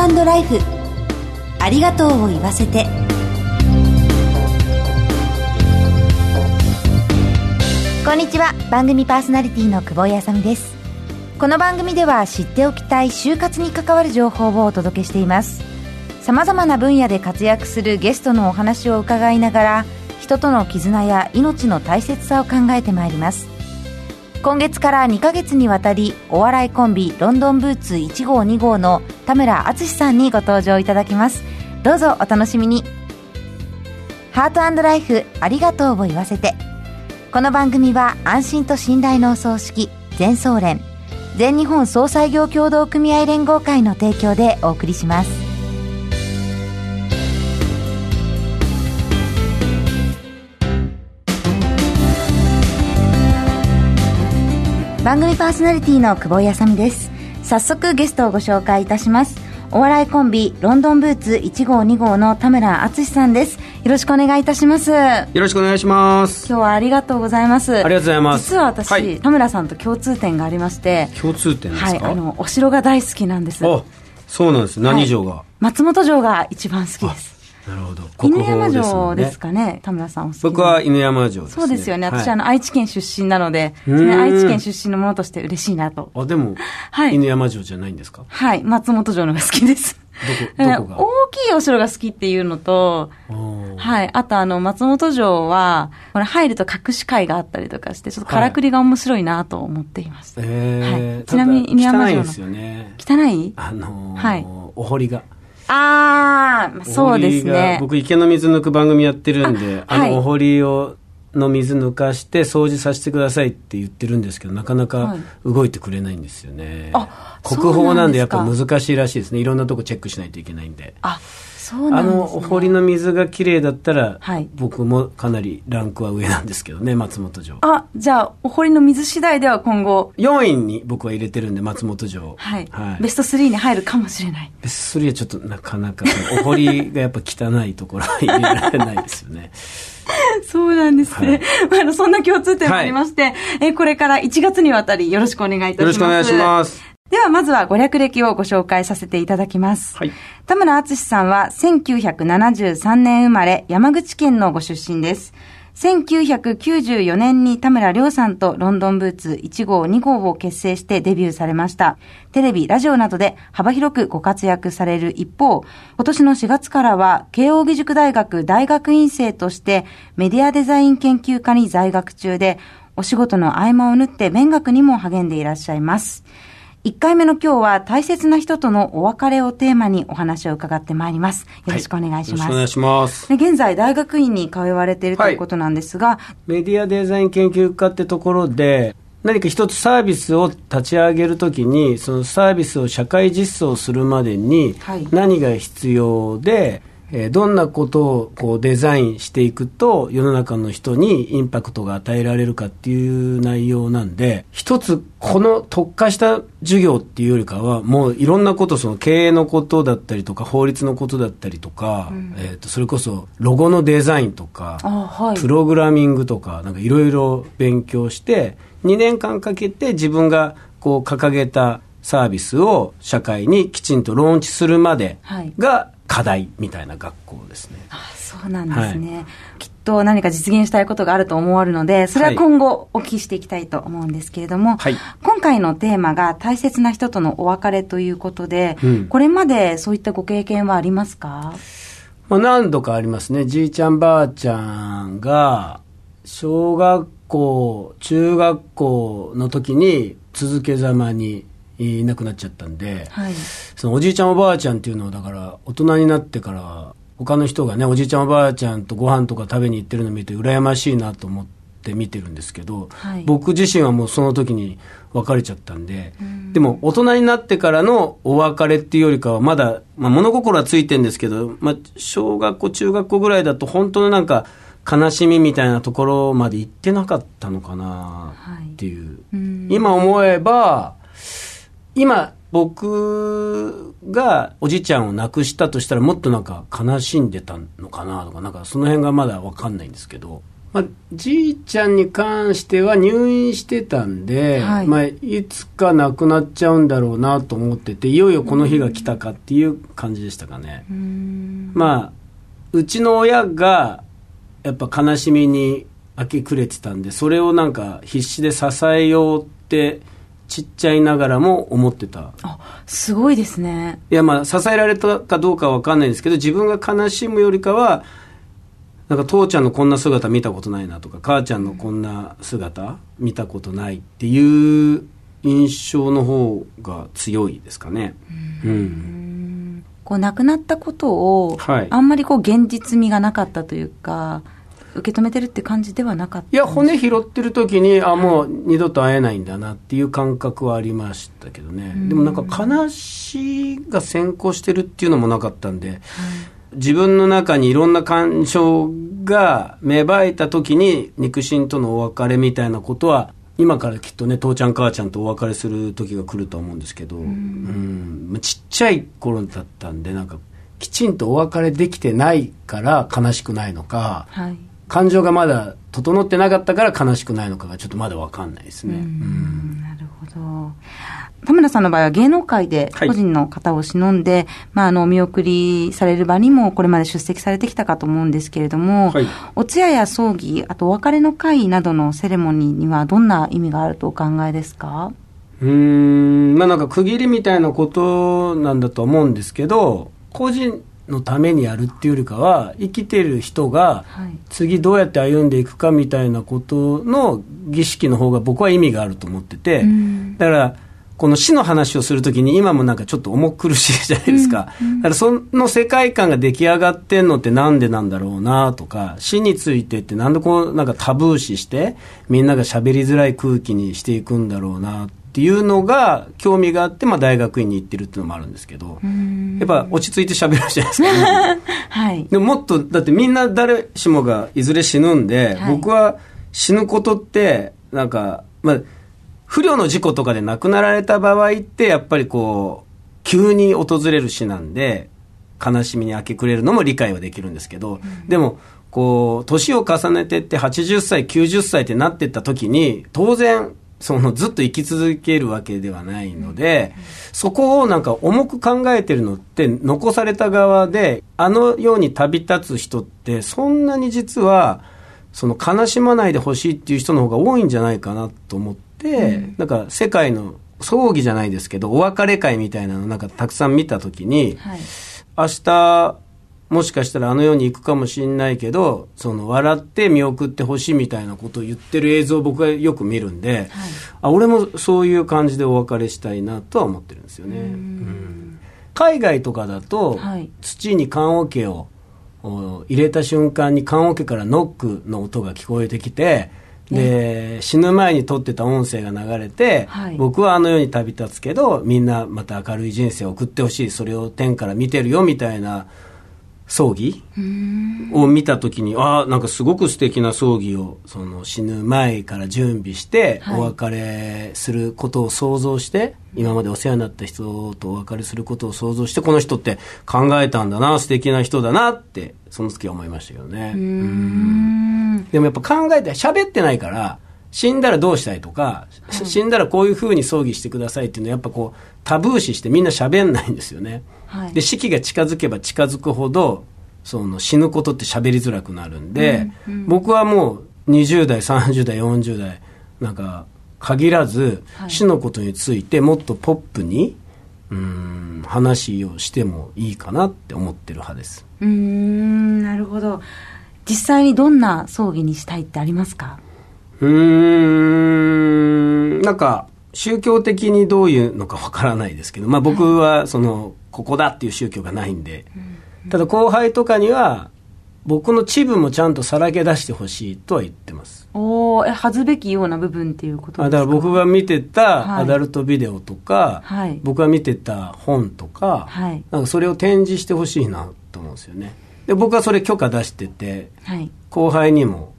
ートライフ。ありがとうを言わせて。こんにちは。番組パーソナリティの久保井あさみです。この番組では知っておきたい就活に関わる情報をお届けしています。さまざまな分野で活躍するゲストのお話を伺いながら人との絆や命の大切さを考えてまいります。今月から2ヶ月にわたりお笑いコンビロンドンブーツ1号2号の田村淳さんにご登場いただきます。どうぞお楽しみに。ハートライフありがとうを言わせて。この番組は安心と信頼のお葬式全総連全日本総裁業協同組合連合会の提供でお送りします。番組パーソナリティの久保井あさみです。早速ゲストをご紹介いたします。お笑いコンビロンドンブーツ1号2号の田村淳さんです。よろしくお願いいたします。よろしくお願いします。今日はありがとうございます。ありがとうございます。実は私、はい、田村さんと共通点がありまして。共通点ですか？はいあのお城が大好きなんです。あそうなんです。何城が、はい、松本城が一番好きですなるほど。犬山城ですかね、田村さん僕は犬山城です、ね、そうですよね。私、あの、愛知県出身なので、愛知県出身のものとして嬉しいなと。あ、でも、はい、犬山城じゃないんですか？はい、松本城のが好きです。どこ、どこが？大きいお城が好きっていうのと、はい。あと、あの、松本城は、これ入ると隠し会があったりとかして、ちょっとからくりが面白いなと思っています。はい、はい、ちなみに、犬山城の。汚い？ですよね。汚い？あのー、はい。お堀が。ああ、そうですね。僕、池の水抜く番組やってるんで、あ,、の、お堀を、の水抜かして掃除させてくださいって言ってるんですけど、なかなか動いてくれないんですよね。はい、国宝なんでやっぱ難しいらしいですね。いろんなとこチェックしないといけないんで。あ、あの、お堀の水がきれいだったら、はい、僕もかなりランクは上なんですけどね、松本城。あ、じゃあ、お堀の水次第では今後。4位に僕は入れてるんで、松本城。はい。はい、ベスト3に入るかもしれない。ベスト3はちょっとなかなか、お堀がやっぱ汚いところは入れられないですよね。そうなんですね。はい、あの、そんな共通点もありまして、はい、えこれから1月にわたりよろしくお願いいたします。よろしくお願いします。ではまずはご略歴をご紹介させていただきます。はい、田村敦さんは1973年生まれ山口県のご出身です。1994年に田村亮さんとロンドンブーツ1号2号を結成してデビューされました。テレビ、ラジオなどで幅広くご活躍される一方、今年の4月からは慶応義塾大学大学院生としてメディアデザイン研究科に在学中で、お仕事の合間を縫って勉学にも励んでいらっしゃいます。1回目の今日は大切な人とのお別れをテーマにお話を伺ってまいります。よろしくお願いします。はい、よろしくお願いします。現在大学院に通われているということなんですが、はい、メディアデザイン研究科ってところで、何か一つサービスを立ち上げるときに、そのサービスを社会実装するまでに何が必要で、はいえー、どんなことをこうデザインしていくと世の中の人にインパクトが与えられるかっていう内容なんで、一つこの特化した授業っていうよりかは、もういろんなこと、その経営のことだったりとか、法律のことだったりとか、うん、えっ、と、それこそロゴのデザインとか、はい、プログラミングとか、なんかいろいろ勉強して、2年間かけて自分がこう掲げたサービスを社会にきちんとローンチするまでが、はい。課題みたいな学校ですね。あそうなんですね、はい、きっと何か実現したいことがあると思われるので、それは今後お聞きしていきたいと思うんですけれども、はい、今回のテーマが大切な人とのお別れということで、うん、これまでそういったご経験はありますか？まあ、何度かありますね。じいちゃんばあちゃんが、小学校、中学校の時に続けざまにいなくなっちゃったんで、はい、そのおじいちゃんおばあちゃんっていうのはだから大人になってから他の人がねおじいちゃんおばあちゃんとご飯とか食べに行ってるのを見て羨ましいなと思って見てるんですけど、はい、僕自身はもうその時に別れちゃったんで、ん。でも大人になってからのお別れっていうよりかはまだ、まあ、物心はついてるんですけど、まあ、小学校中学校ぐらいだと本当のなんか悲しみみたいなところまで行ってなかったのかなっていう、はい、今思えば今、僕がおじいちゃんを亡くしたとしたらもっとなんか悲しんでたのかなとか、なんかその辺がまだわかんないんですけど、まあ、じいちゃんに関しては入院してたんで、はい、まあ、いつか亡くなっちゃうんだろうなと思ってていよいよこの日が来たかっていう感じでしたかね。まあうちの親がやっぱ悲しみに明け暮れてたんでそれをなんか必死で支えようってちっちゃいながらも思ってた。あすごいですね。いやまあ支えられたかどうかは分かんないんですけど自分が悲しむよりかはなんか父ちゃんのこんな姿見たことないなとか母ちゃんのこんな姿見たことないっていう印象の方が強いですかね。うん、うん。こう亡くなったことを、はい、あんまりこう現実味がなかったというか受け止めてるって感じではなかったいや骨拾ってる時にあもう二度と会えないんだなっていう感覚はありましたけどね、でもなんか悲しが先行してるっていうのもなかったんで、はい自分の中にいろんな感情が芽生えた時に肉親とのお別れみたいなことは今からきっとね父ちゃん母ちゃんとお別れする時が来ると思うんですけど、うん、うん。ちっちゃい頃だったんでなんかきちんとお別れできてないから悲しくないのか、はい、感情がまだ整ってなかったから悲しくないのかがちょっとまだ分かんないですね。うん、なるほど。田村さんの場合は芸能界で個人の方を忍んで、はい、まあ、あの、お見送りされる場にもこれまで出席されてきたかと思うんですけれども、はい、お通夜や葬儀、あとお別れの会などのセレモニーにはどんな意味があるとお考えですか？うん、まあなんか区切りみたいなことなんだと思うんですけど、個人のためにやるっていうよりかは、生きてる人が次どうやって歩んでいくかみたいなことの儀式の方が僕は意味があると思ってて、だから、この死の話をするときに今もなんかちょっと重苦しいじゃないですか。うんうん、だからその世界観が出来上がってんのってなんでなんだろうなとか、死についてってなんでこうなんかタブー視してみんなが喋りづらい空気にしていくんだろうなっていうのが興味があって、まあ大学院に行ってるっていうのもあるんですけど、やっぱ落ち着いて喋るじゃないですか、ね、はい。でももっと、だってみんな誰しもがいずれ死ぬんで、はい、僕は死ぬことって、なんか、まあ、不慮の事故とかで亡くなられた場合って、やっぱりこう、急に訪れる死なんで、悲しみに明け暮れるのも理解はできるんですけど、うん、でも、こう、年を重ねてって80歳、90歳ってなってった時に、当然、そのずっと生き続けるわけではないので、うん、そこをなんか重く考えてるのって残された側で、あのように旅立つ人ってそんなに実は、その悲しまないでほしいっていう人の方が多いんじゃないかなと思って、うん、なんか世界の葬儀じゃないですけど、お別れ会みたいなのなんかたくさん見たときに、はい、明日、もしかしたらあの世に行くかもしれないけど、その笑って見送ってほしいみたいなことを言ってる映像を僕はよく見るんで、はい、あ俺もそういう感じでお別れしたいなとは思ってるんですよね。うん、海外とかだと、はい、土に棺桶を入れた瞬間に棺桶からノックの音が聞こえてきて、で、死ぬ前に撮ってた音声が流れて、はい、僕はあの世に旅立つけど、みんなまた明るい人生を送ってほしい、それを天から見てるよみたいな葬儀を見た時に、ああ、なんかすごく素敵な葬儀をその死ぬ前から準備して、お別れすることを想像して、今までお世話になった人とお別れすることを想像して、この人って考えたんだな、素敵な人だなって、その時は思いましたけどね。でもやっぱ考えて、喋ってないから、死んだらどうしたいとか、死んだらこういうふうに葬儀してくださいっていうのはやっぱこう、タブー視してみんな喋んないんですよね。はい、で、死期が近づけば近づくほど、その死ぬことって喋りづらくなるんで、うんうん、僕はもう20代、30代、40代、なんか、限らず、死のことについてもっとポップに、うん、話をしてもいいかなって思ってる派です。うん、なるほど。実際にどんな葬儀にしたいってありますか？うん、なんか、宗教的にどういうのかわからないですけど、まあ僕はその、ここだっていう宗教がないんで、ただ後輩とかには、僕のチブもちゃんとさらけ出してほしいとは言ってます。おお、え、恥ずべきような部分っていうことですか？だから僕が見てたアダルトビデオとか、はい、僕が見てた本とか、はい、なんかそれを展示してほしいなと思うんですよね。で、僕はそれ許可出してて、はい、後輩にも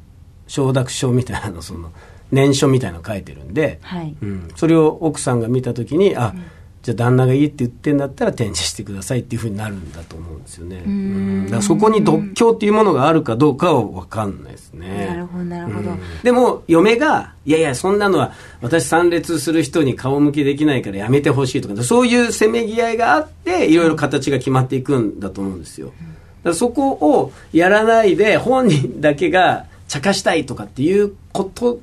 承諾書みたいなの、その、念書みたいなの書いてるんで、はいうん、それを奥さんが見たときに、あ、うんじゃあ旦那がいいって言ってんだったら展示してくださいっていうふうになるんだと思うんですよね。うんだからそこに独協っていうものがあるかどうかは分かんないですね。なるほど、なるほど。でも、嫁が、いやいや、そんなのは私参列する人に顔向けできないからやめてほしいとか、そういうせめぎ合いがあって、いろいろ形が決まっていくんだと思うんですよ。だそこをやらないで、本人だけが茶化したいとかっていうこと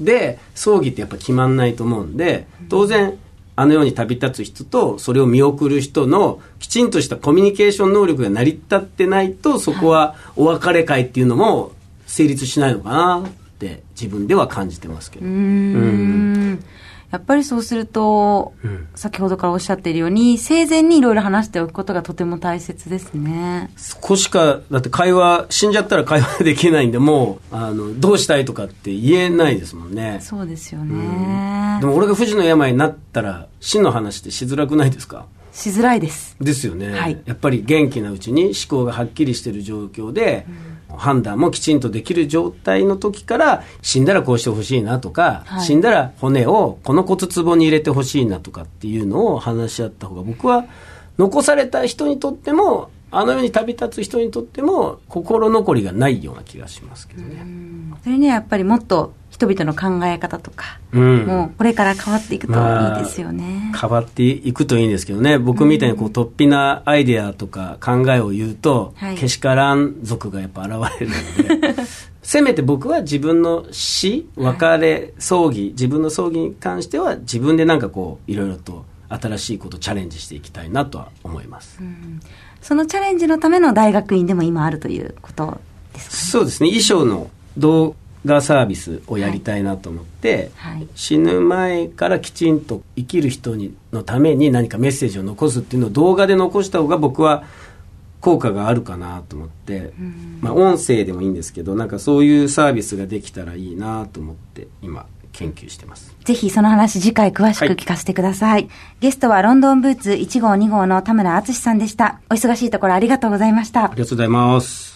で、葬儀ってやっぱ決まんないと思うんで、当然、あのように旅立つ人とそれを見送る人のきちんとしたコミュニケーション能力が成り立ってないとそこはお別れ会っていうのも成立しないのかなって自分では感じてますけど。うんやっぱりそうすると、うん、先ほどからおっしゃっているように、生前にいろいろ話しておくことがとても大切ですね。そこしか、だって会話、死んじゃったら会話できないんで、もう、あの、どうしたいとかって言えないですもんね。そうですよね。うん、でも俺が不治の病になったら、死の話ってしづらくないですか？しづらいです。ですよね。はい。やっぱり元気なうちに思考がはっきりしている状況で、うん判断もきちんとできる状態の時から死んだらこうしてほしいなとか、はい、死んだら骨をこの骨壺に入れてほしいなとかっていうのを話し合った方が僕は残された人にとってもあの世に旅立つ人にとっても心残りがないような気がしますけどね。それにはやっぱりもっと人々の考え方とか、うん、もうこれから変わっていくといいですよね、まあ、変わっていくといいんですけどね。僕みたいにこう突飛なアイデアとか考えを言うと、はい、けしからん族がやっぱ現れるので せめて僕は自分の死別れ葬儀自分の葬儀に関しては自分でなんかこういろいろと新しいことチャレンジしていきたいなとは思います、うん、そのチャレンジのための大学院でも今あるということですか、ね、そうですね。衣装の動画サービスをやりたいなと思って、はい。はい、死ぬ前からきちんと生きる人にのために何かメッセージを残すっていうのを動画で残した方が僕は効果があるかなと思って、まあ、音声でもいいんですけどなんかそういうサービスができたらいいなと思って今研究してます。ぜひその話次回詳しく聞かせてください、はい、ゲストはロンドンブーツ1号2号の田村敦さんでした。お忙しいところありがとうございました。ありがとうございます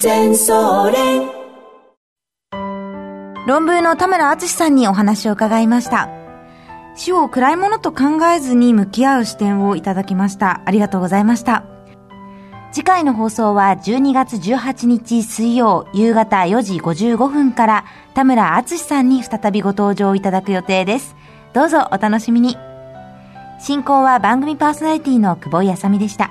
全総連論文の田村敦さんにお話を伺いました。死を暗いものと考えずに向き合う視点をいただきました。ありがとうございました。次回の放送は12月18日水曜夕方4時55分から田村敦さんに再びご登場いただく予定です。どうぞお楽しみに。進行は番組パーソナリティの久保井あさみでした。